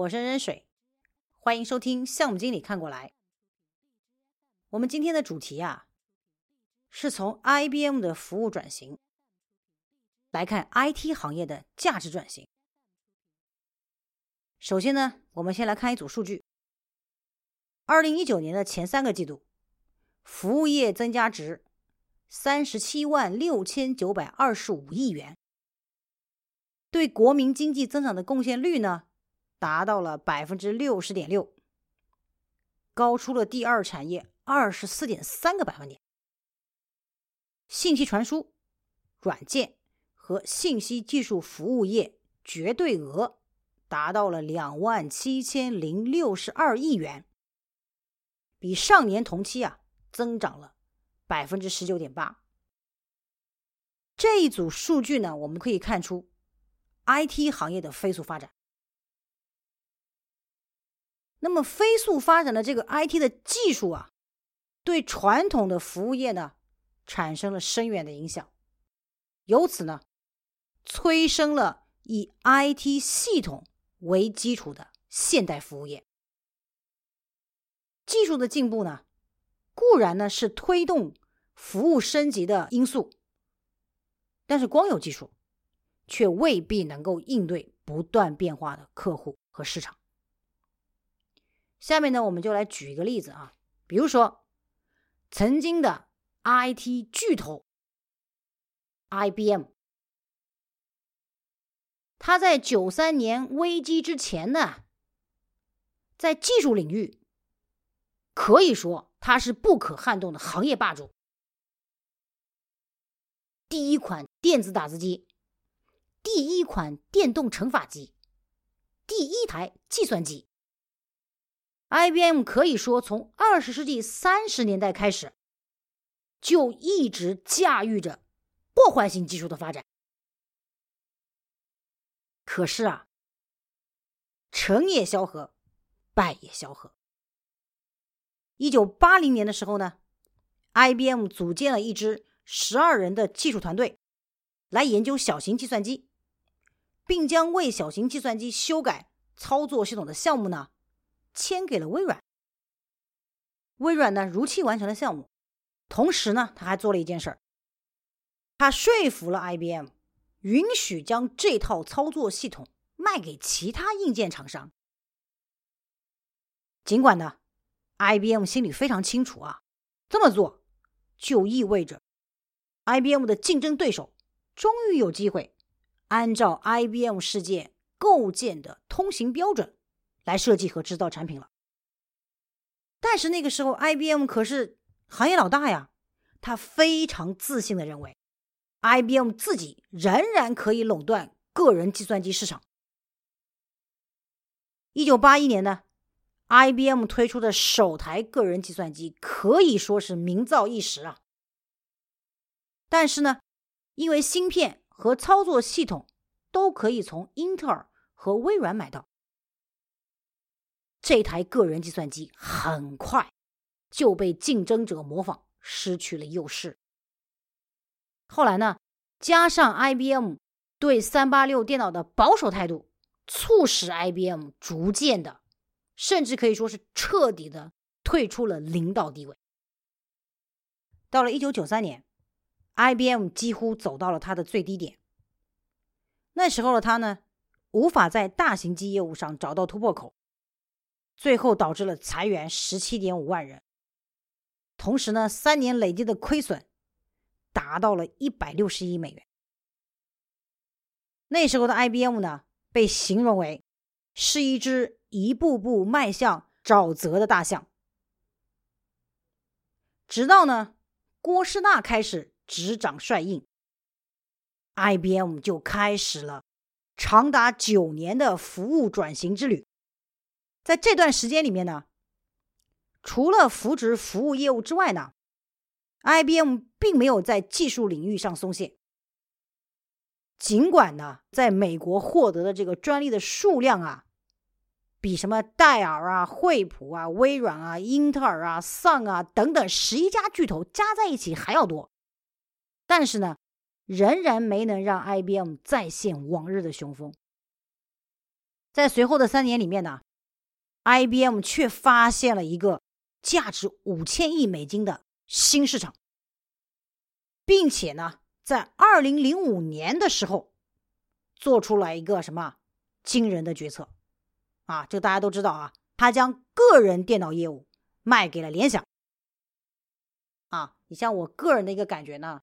我是任水，欢迎收听项目经理看过来。我们今天的主题啊，是从 IBM 的服务转型来看 IT 行业的价值转型。首先呢，我们先来看一组数据：二零一九年的前三个季度，服务业增加值三十七万六千九百二十五亿元。对国民经济增长的贡献率呢，达到了百分之六十点六，高出了第二产业二十四点三个百分点。信息传输、软件和信息技术服务业绝对额达到了两万七千零六十二亿元，比上年同期啊增长了百分之十九点八。这一组数据呢，我们可以看出。IT 行业的飞速发展，那么飞速发展的这个 IT 的技术啊，对传统的服务业呢产生了深远的影响，由此呢催生了以 IT 系统为基础的现代服务业。技术的进步呢，固然呢是推动服务升级的因素，但是光有技术。却未必能够应对不断变化的客户和市场。下面呢，我们就来举一个例子啊，比如说，曾经的 IT 巨头 IBM，它在九三年危机之前呢，在技术领域可以说它是不可撼动的行业霸主，第一款电子打字机。第一款电动乘法机，第一台计算机。IBM 可以说从二十世纪三十年代开始，就一直驾驭着破坏性技术的发展。可是啊，成也萧何，败也萧何。一九八零年的时候呢，IBM 组建了一支十二人的技术团队，来研究小型计算机。并将为小型计算机修改操作系统的项目呢，签给了微软。微软呢如期完成了项目，同时呢，他还做了一件事儿，他说服了 IBM，允许将这套操作系统卖给其他硬件厂商。尽管呢，IBM 心里非常清楚啊，这么做就意味着 IBM 的竞争对手终于有机会。按照 IBM 世界构建的通行标准来设计和制造产品了。但是那个时候，IBM 可是行业老大呀，他非常自信的认为，IBM 自己仍然可以垄断个人计算机市场。一九八一年呢，IBM 推出的首台个人计算机可以说是名噪一时啊。但是呢，因为芯片。和操作系统都可以从英特尔和微软买到。这台个人计算机很快就被竞争者模仿，失去了优势。后来呢，加上 IBM 对三八六电脑的保守态度，促使 IBM 逐渐的，甚至可以说是彻底的退出了领导地位。到了一九九三年。IBM 几乎走到了它的最低点。那时候的它呢，无法在大型机业务上找到突破口，最后导致了裁员十七点五万人。同时呢，三年累计的亏损达到了一百六十亿美元。那时候的 IBM 呢，被形容为是一只一步步迈向沼泽的大象。直到呢，郭士纳开始。执掌帅印，IBM 就开始了长达九年的服务转型之旅。在这段时间里面呢，除了扶植服务业务之外呢，IBM 并没有在技术领域上松懈。尽管呢，在美国获得的这个专利的数量啊，比什么戴尔啊、惠普啊、微软啊、英特尔啊、Sun 啊等等十一家巨头加在一起还要多。但是呢，仍然没能让 IBM 再现往日的雄风。在随后的三年里面呢，IBM 却发现了一个价值五千亿美金的新市场，并且呢，在二零零五年的时候，做出了一个什么惊人的决策啊？这大家都知道啊，他将个人电脑业务卖给了联想。啊，你像我个人的一个感觉呢，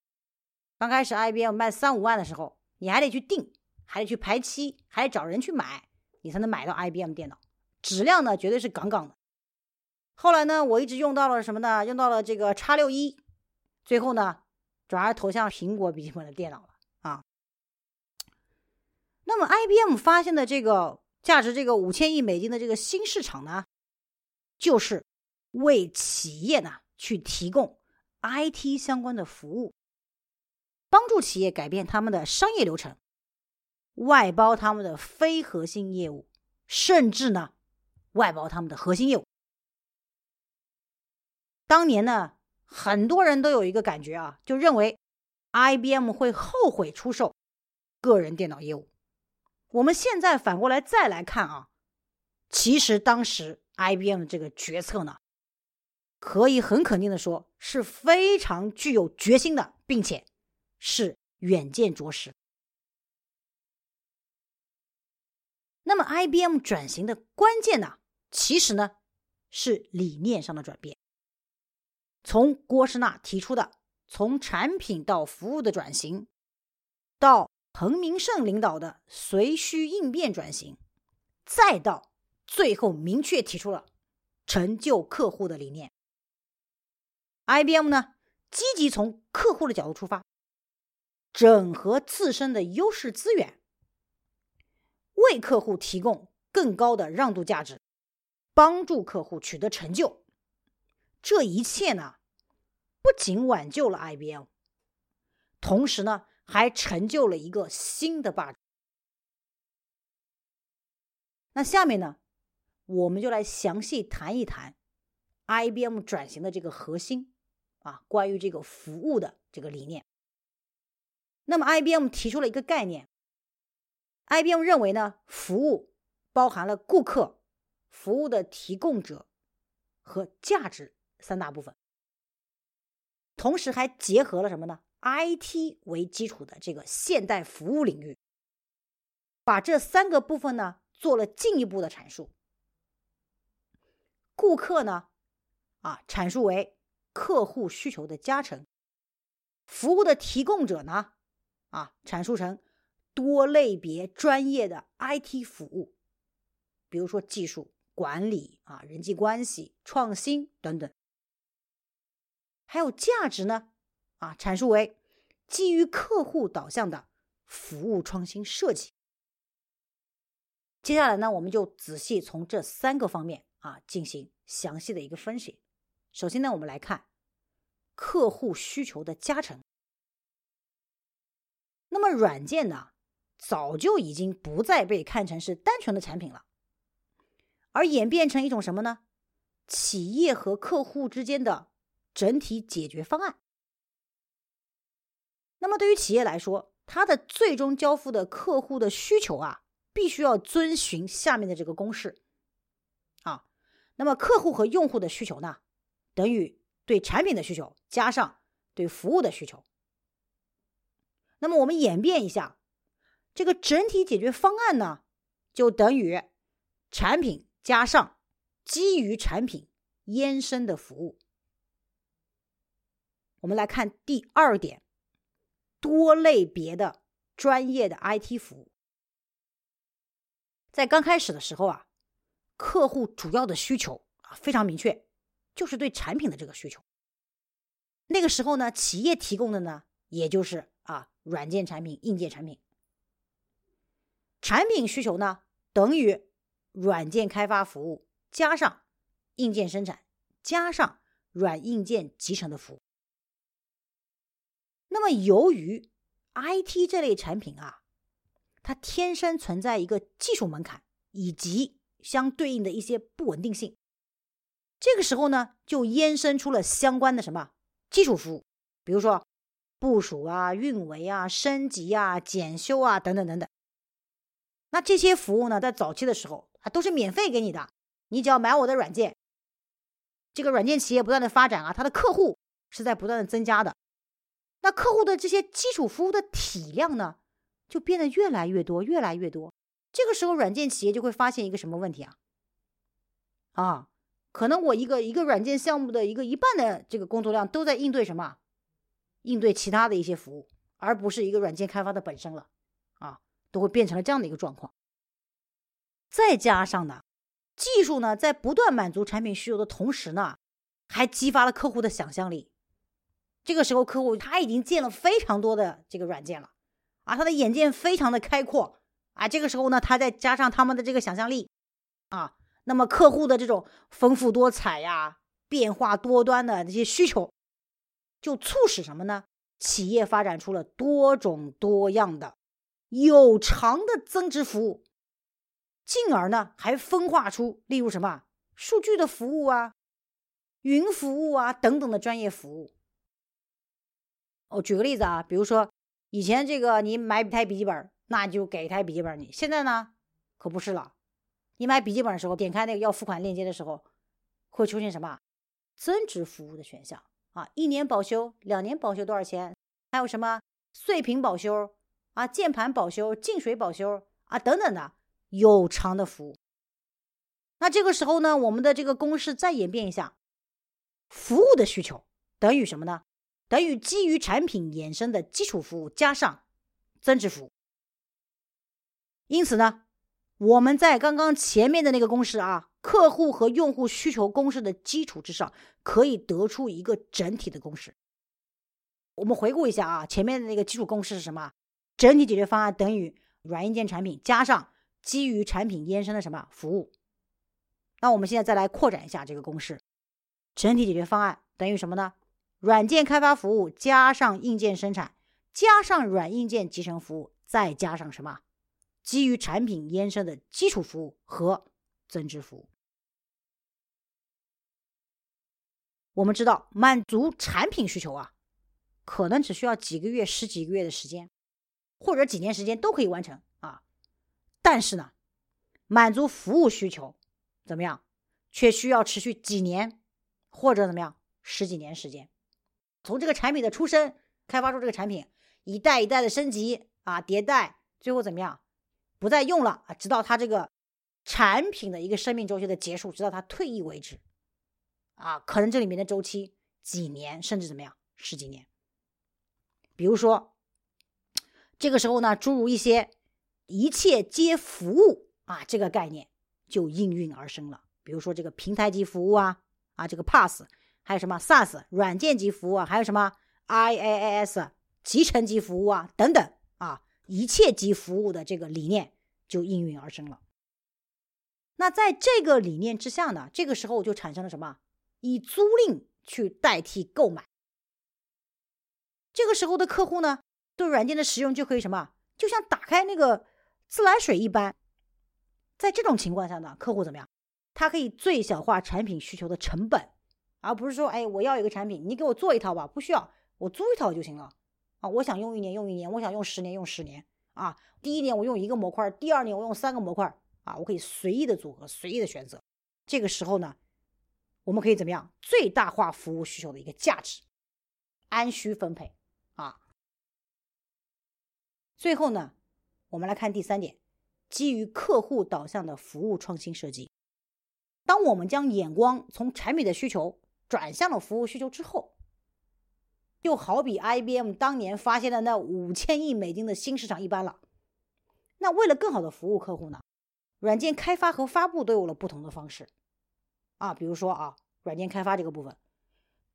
刚开始 IBM 卖三五万的时候，你还得去订，还得去排期，还得找人去买。你才能买到 IBM 电脑，质量呢绝对是杠杠的。后来呢，我一直用到了什么呢？用到了这个叉六一，最后呢，转而投向苹果笔记本的电脑了啊。那么 IBM 发现的这个价值这个五千亿美金的这个新市场呢，就是为企业呢去提供 IT 相关的服务，帮助企业改变他们的商业流程。外包他们的非核心业务，甚至呢，外包他们的核心业务。当年呢，很多人都有一个感觉啊，就认为 IBM 会后悔出售个人电脑业务。我们现在反过来再来看啊，其实当时 IBM 这个决策呢，可以很肯定的说，是非常具有决心的，并且是远见卓识。那么，IBM 转型的关键呢，其实呢是理念上的转变。从郭士纳提出的从产品到服务的转型，到彭明胜领导的随需应变转型，再到最后明确提出了成就客户的理念。IBM 呢，积极从客户的角度出发，整合自身的优势资源。为客户提供更高的让渡价值，帮助客户取得成就，这一切呢，不仅挽救了 IBM，同时呢，还成就了一个新的霸主。那下面呢，我们就来详细谈一谈 IBM 转型的这个核心啊，关于这个服务的这个理念。那么 IBM 提出了一个概念。IBM 认为呢，服务包含了顾客、服务的提供者和价值三大部分，同时还结合了什么呢？IT 为基础的这个现代服务领域，把这三个部分呢做了进一步的阐述。顾客呢，啊，阐述为客户需求的加成；服务的提供者呢，啊，阐述成。多类别专业的 IT 服务，比如说技术管理啊、人际关系、创新等等，还有价值呢啊，阐述为基于客户导向的服务创新设计。接下来呢，我们就仔细从这三个方面啊进行详细的一个分析。首先呢，我们来看客户需求的加成。那么软件呢？早就已经不再被看成是单纯的产品了，而演变成一种什么呢？企业和客户之间的整体解决方案。那么对于企业来说，它的最终交付的客户的需求啊，必须要遵循下面的这个公式啊。那么客户和用户的需求呢，等于对产品的需求加上对服务的需求。那么我们演变一下。这个整体解决方案呢，就等于产品加上基于产品延伸的服务。我们来看第二点，多类别的专业的 IT 服务。在刚开始的时候啊，客户主要的需求啊非常明确，就是对产品的这个需求。那个时候呢，企业提供的呢，也就是啊软件产品、硬件产品。产品需求呢，等于软件开发服务加上硬件生产加上软硬件集成的服务。那么，由于 IT 这类产品啊，它天生存在一个技术门槛以及相对应的一些不稳定性，这个时候呢，就衍生出了相关的什么基础服务，比如说部署啊、运维啊、升级啊、检修啊等等等等。那这些服务呢，在早期的时候都是免费给你的，你只要买我的软件。这个软件企业不断的发展啊，它的客户是在不断的增加的。那客户的这些基础服务的体量呢，就变得越来越多，越来越多。这个时候，软件企业就会发现一个什么问题啊？啊，可能我一个一个软件项目的一个一半的这个工作量都在应对什么？应对其他的一些服务，而不是一个软件开发的本身了。啊，都会变成了这样的一个状况。再加上呢，技术呢在不断满足产品需求的同时呢，还激发了客户的想象力。这个时候，客户他已经建了非常多的这个软件了，啊，他的眼界非常的开阔。啊，这个时候呢，他再加上他们的这个想象力，啊，那么客户的这种丰富多彩呀、变化多端的这些需求，就促使什么呢？企业发展出了多种多样的有偿的增值服务，进而呢，还分化出例如什么数据的服务啊、云服务啊等等的专业服务。我举个例子啊，比如说以前这个你买一台笔记本。那就给一台笔记本你。现在呢，可不是了。你买笔记本的时候，点开那个要付款链接的时候，会出现什么增值服务的选项啊？一年保修，两年保修多少钱？还有什么碎屏保修啊、键盘保修、进水保修啊等等的有偿的服务。那这个时候呢，我们的这个公式再演变一下，服务的需求等于什么呢？等于基于产品衍生的基础服务加上增值服务。因此呢，我们在刚刚前面的那个公式啊，客户和用户需求公式的基础之上，可以得出一个整体的公式。我们回顾一下啊，前面的那个基础公式是什么？整体解决方案等于软硬件产品加上基于产品延伸的什么服务？那我们现在再来扩展一下这个公式，整体解决方案等于什么呢？软件开发服务加上硬件生产加上软硬件集成服务，再加上什么？基于产品延伸的基础服务和增值服务，我们知道满足产品需求啊，可能只需要几个月、十几个月的时间，或者几年时间都可以完成。但是呢，满足服务需求怎么样，却需要持续几年或者怎么样十几年时间。从这个产品的出生，开发出这个产品，一代一代的升级啊，迭代，最后怎么样？不再用了啊，直到它这个产品的一个生命周期的结束，直到它退役为止，啊，可能这里面的周期几年，甚至怎么样，十几年。比如说，这个时候呢，诸如一些一切皆服务啊，这个概念就应运而生了。比如说这个平台级服务啊，啊，这个 PaaS，还有什么 SaaS 软件级服务啊，还有什么 IaaS 集成级服务啊，等等啊。一切即服务的这个理念就应运而生了。那在这个理念之下呢，这个时候就产生了什么？以租赁去代替购买。这个时候的客户呢，对软件的使用就可以什么？就像打开那个自来水一般。在这种情况下呢，客户怎么样？他可以最小化产品需求的成本，而不是说，哎，我要一个产品，你给我做一套吧，不需要，我租一套就行了。啊，我想用一年用一年，我想用十年用十年啊。第一年我用一个模块，第二年我用三个模块啊，我可以随意的组合，随意的选择。这个时候呢，我们可以怎么样最大化服务需求的一个价值，按需分配啊。最后呢，我们来看第三点，基于客户导向的服务创新设计。当我们将眼光从产品的需求转向了服务需求之后。就好比 IBM 当年发现的那五千亿美金的新市场一般了。那为了更好的服务客户呢，软件开发和发布都有了不同的方式啊。比如说啊，软件开发这个部分，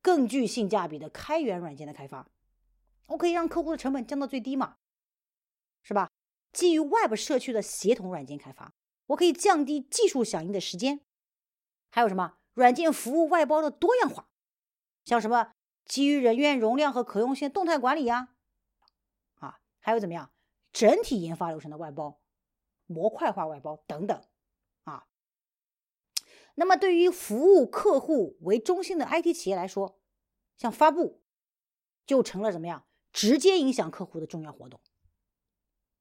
更具性价比的开源软件的开发，我可以让客户的成本降到最低嘛，基于 Web 社区的协同软件开发，我可以降低技术响应的时间。还有什么软件服务外包的多样化，像什么？基于人员容量和可用性动态管理呀，啊，还有怎么样？整体研发流程的外包、模块化外包等等，啊。那么对于服务客户为中心的 IT 企业来说，像发布就成了怎么样？直接影响客户的重要活动。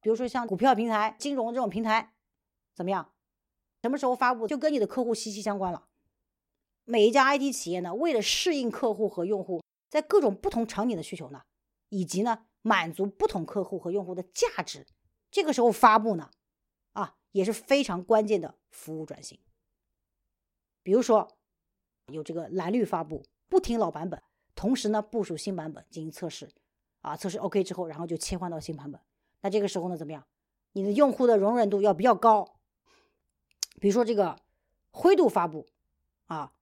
比如说像股票平台、金融这种平台，怎么样？什么时候发布就跟你的客户息息相关了。每一家 IT 企业呢，为了适应客户和用户在各种不同场景的需求呢，以及呢满足不同客户和用户的价值，这个时候发布呢，啊也是非常关键的服务转型。比如说有这个蓝绿发布，不停老版本，同时呢部署新版本进行测试，啊测试 OK 之后，然后就切换到新版本。那这个时候呢怎么样？你的用户的容忍度要比较高。比如说这个灰度发布啊，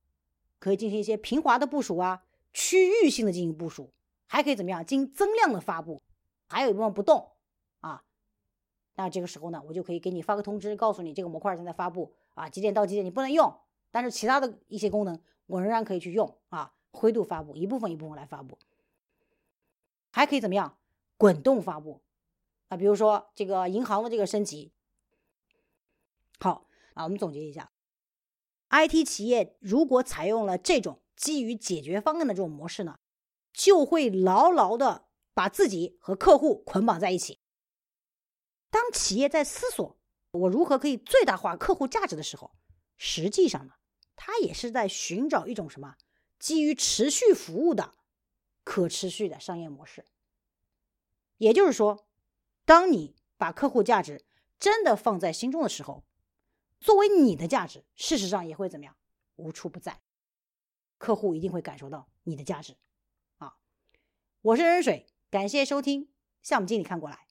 可以进行一些平滑的部署啊，区域性的进行部署，还可以怎么样？进行增量的发布，还有一部分不动啊。那这个时候呢，我就可以给你发个通知，告诉你这个模块正在发布啊，几点到几点你不能用，但是其他的一些功能我仍然可以去用啊。灰度发布一部分一部分来发布，还可以怎么样？滚动发布啊，比如说这个银行的这个升级，好。啊，我们总结一下，IT 企业如果采用了这种基于解决方案的这种模式呢，就会牢牢的把自己和客户捆绑在一起。当企业在思索我如何可以最大化客户价值的时候，实际上呢，它也是在寻找一种什么基于持续服务的可持续的商业模式。也就是说，当你把客户价值真的放在心中的时候。作为你的价值，事实上也会怎么样？无处不在，客户一定会感受到你的价值。啊，我是任水，感谢收听项目经理看过来。